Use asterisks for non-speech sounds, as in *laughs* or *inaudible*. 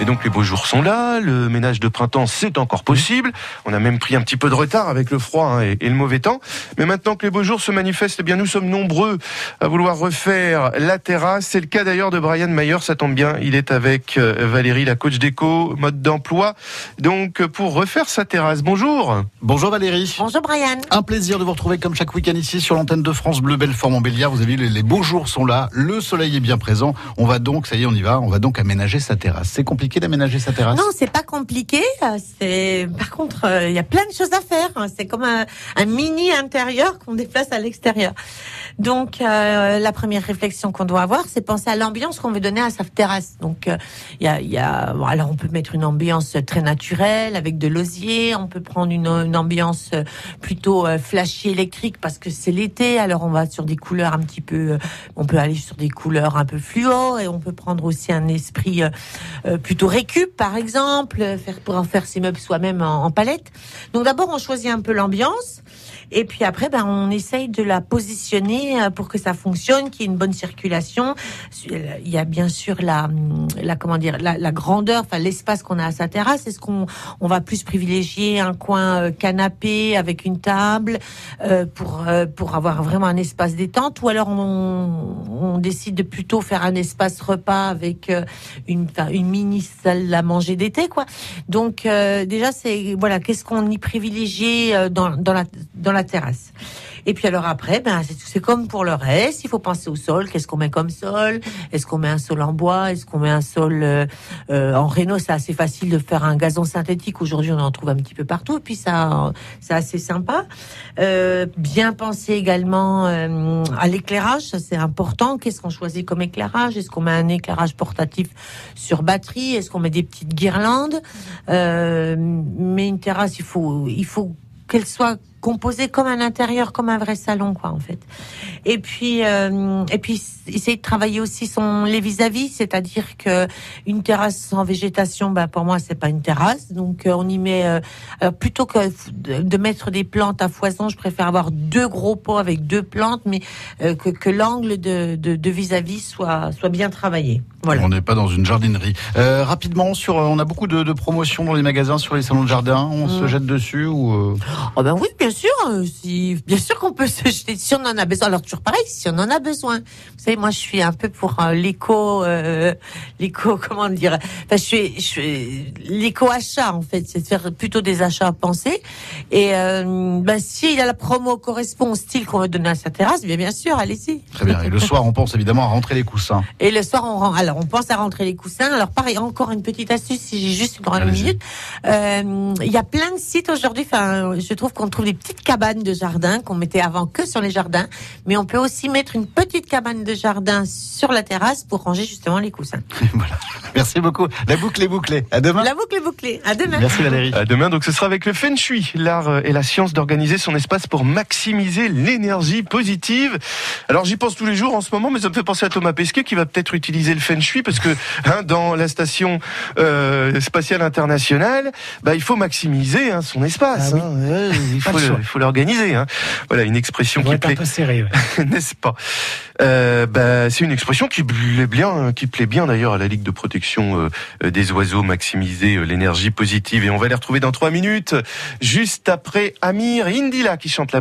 Et donc les beaux jours sont là, le ménage de printemps c'est encore possible. On a même pris un petit peu de retard avec le froid hein, et, et, le mauvais temps. Mais maintenant que les beaux jours se manifestent, eh bien nous sommes nombreux à vouloir refaire la terrasse. C'est le cas d'ailleurs de Brian Mayer, ça tombe bien. Il est avec euh, Valérie, la coach déco, mode d'emploi. Donc pour refaire sa terrasse. Bonjour. Bonjour Valérie. Bonjour Brian. Un plaisir de vous retrouver comme chaque week-end ici sur l'antenne de France Bleu Belfort Montbéliard. Vous avez vu, les beaux jours sont là, le soleil est bien présent. On va donc, ça y est, on y va, on va donc aménager sa terrasse. C'est compliqué d'aménager sa terrasse Non, c'est pas compliqué. C'est par contre, euh, il y a plein de choses à faire. C'est comme un, mini intérieur qu'on déplace à l'extérieur. Donc euh, la première réflexion qu'on doit avoir, c'est penser à l'ambiance qu'on veut donner à sa terrasse. Donc il euh, y a, y a bon, alors on peut mettre une ambiance très naturelle avec de l'osier. On peut prendre une, une ambiance plutôt flashy électrique parce que c'est l'été. Alors on va sur des couleurs un petit peu. On peut aller sur des couleurs un peu fluo et on peut prendre aussi un esprit euh, plutôt récup par exemple, faire pour en faire ses meubles soi-même en, en palette. Donc d'abord on choisit un peu l'ambiance. Et puis après, ben, on essaye de la positionner pour que ça fonctionne, qu'il y ait une bonne circulation. Il y a bien sûr la, la comment dire, la, grandeur, enfin l'espace qu'on a à sa terrasse. Est-ce qu'on on va plus privilégier un coin canapé avec une table euh, pour euh, pour avoir vraiment un espace détente, ou alors on, décide de plutôt faire un espace repas avec une, une mini salle à manger d'été, quoi. Donc euh, déjà c'est voilà, qu'est-ce qu'on y privilégie dans, dans la dans la terrasse. Et puis alors après, ben c'est comme pour le reste. Il faut penser au sol. Qu'est-ce qu'on met comme sol? Est-ce qu'on met un sol en bois? Est-ce qu'on met un sol euh, euh, en réno C'est assez facile de faire un gazon synthétique. Aujourd'hui, on en trouve un petit peu partout. Et puis ça, c'est assez sympa. Euh, bien penser également à l'éclairage. C'est important. Qu'est-ce qu'on choisit comme éclairage? Est-ce qu'on met un éclairage portatif sur batterie? Est-ce qu'on met des petites guirlandes? Mais une terrasse, il faut, il faut qu'elle soit composé comme un intérieur, comme un vrai salon, quoi, en fait. Et puis, euh, et puis, essayer de travailler aussi son les vis-à-vis, c'est-à-dire que une terrasse sans végétation, ben pour moi, c'est pas une terrasse. Donc, euh, on y met, euh, alors plutôt que de mettre des plantes à foison, je préfère avoir deux gros pots avec deux plantes, mais euh, que, que l'angle de, de, de vis-à-vis soit soit bien travaillé. Voilà. On n'est pas dans une jardinerie. Rapidement, sur, on a beaucoup de, de, promotions dans les magasins sur les salons de jardin. On mmh. se jette dessus ou Oh ben oui, bien sûr. Si, bien sûr qu'on peut se jeter si on en a besoin. Alors toujours pareil, si on en a besoin. Vous savez, moi je suis un peu pour euh, l'éco, euh, l'éco, *laughs* comment dire Enfin, je suis, je suis l'éco achat en fait, c'est de faire plutôt des achats à penser. Et euh, ben, si la promo correspond au style qu'on veut donner à sa terrasse, bien bien sûr, allez-y. Très bien. Et le soir, on pense évidemment à rentrer les coussins. Et le soir, on alors on pense à rentrer les coussins. Alors pareil, encore une petite astuce, si j'ai juste une grande minute. Euh, il y a plein de sites aujourd'hui. Enfin, je trouve qu'on trouve des petites cabanes de jardin qu'on mettait avant que sur les jardins, mais on peut aussi mettre une petite cabane de jardin sur la terrasse pour ranger justement les coussins. *laughs* voilà. Merci beaucoup. La boucle est bouclée. À demain. La boucle est bouclée. À demain. Merci Valérie. À demain. Donc ce sera avec le Feng Shui, l'art et la science d'organiser son espace pour maximiser l'énergie positive. Alors j'y pense tous les jours en ce moment, mais ça me fait penser à Thomas Pesquet qui va peut-être utiliser le Feng Shui parce que hein, dans la station euh, spatiale internationale, bah, il faut maximiser hein, son espace. Ah oui. hein. il faut il faut l'organiser. Hein. Voilà une expression qui plaît. un peu serré, ouais. *laughs* n'est-ce pas? Euh, bah, C'est une expression qui plaît bien, qui plaît bien d'ailleurs à la Ligue de protection euh, des oiseaux, maximiser euh, l'énergie positive. Et on va les retrouver dans trois minutes, juste après Amir Indila qui chante l'amour.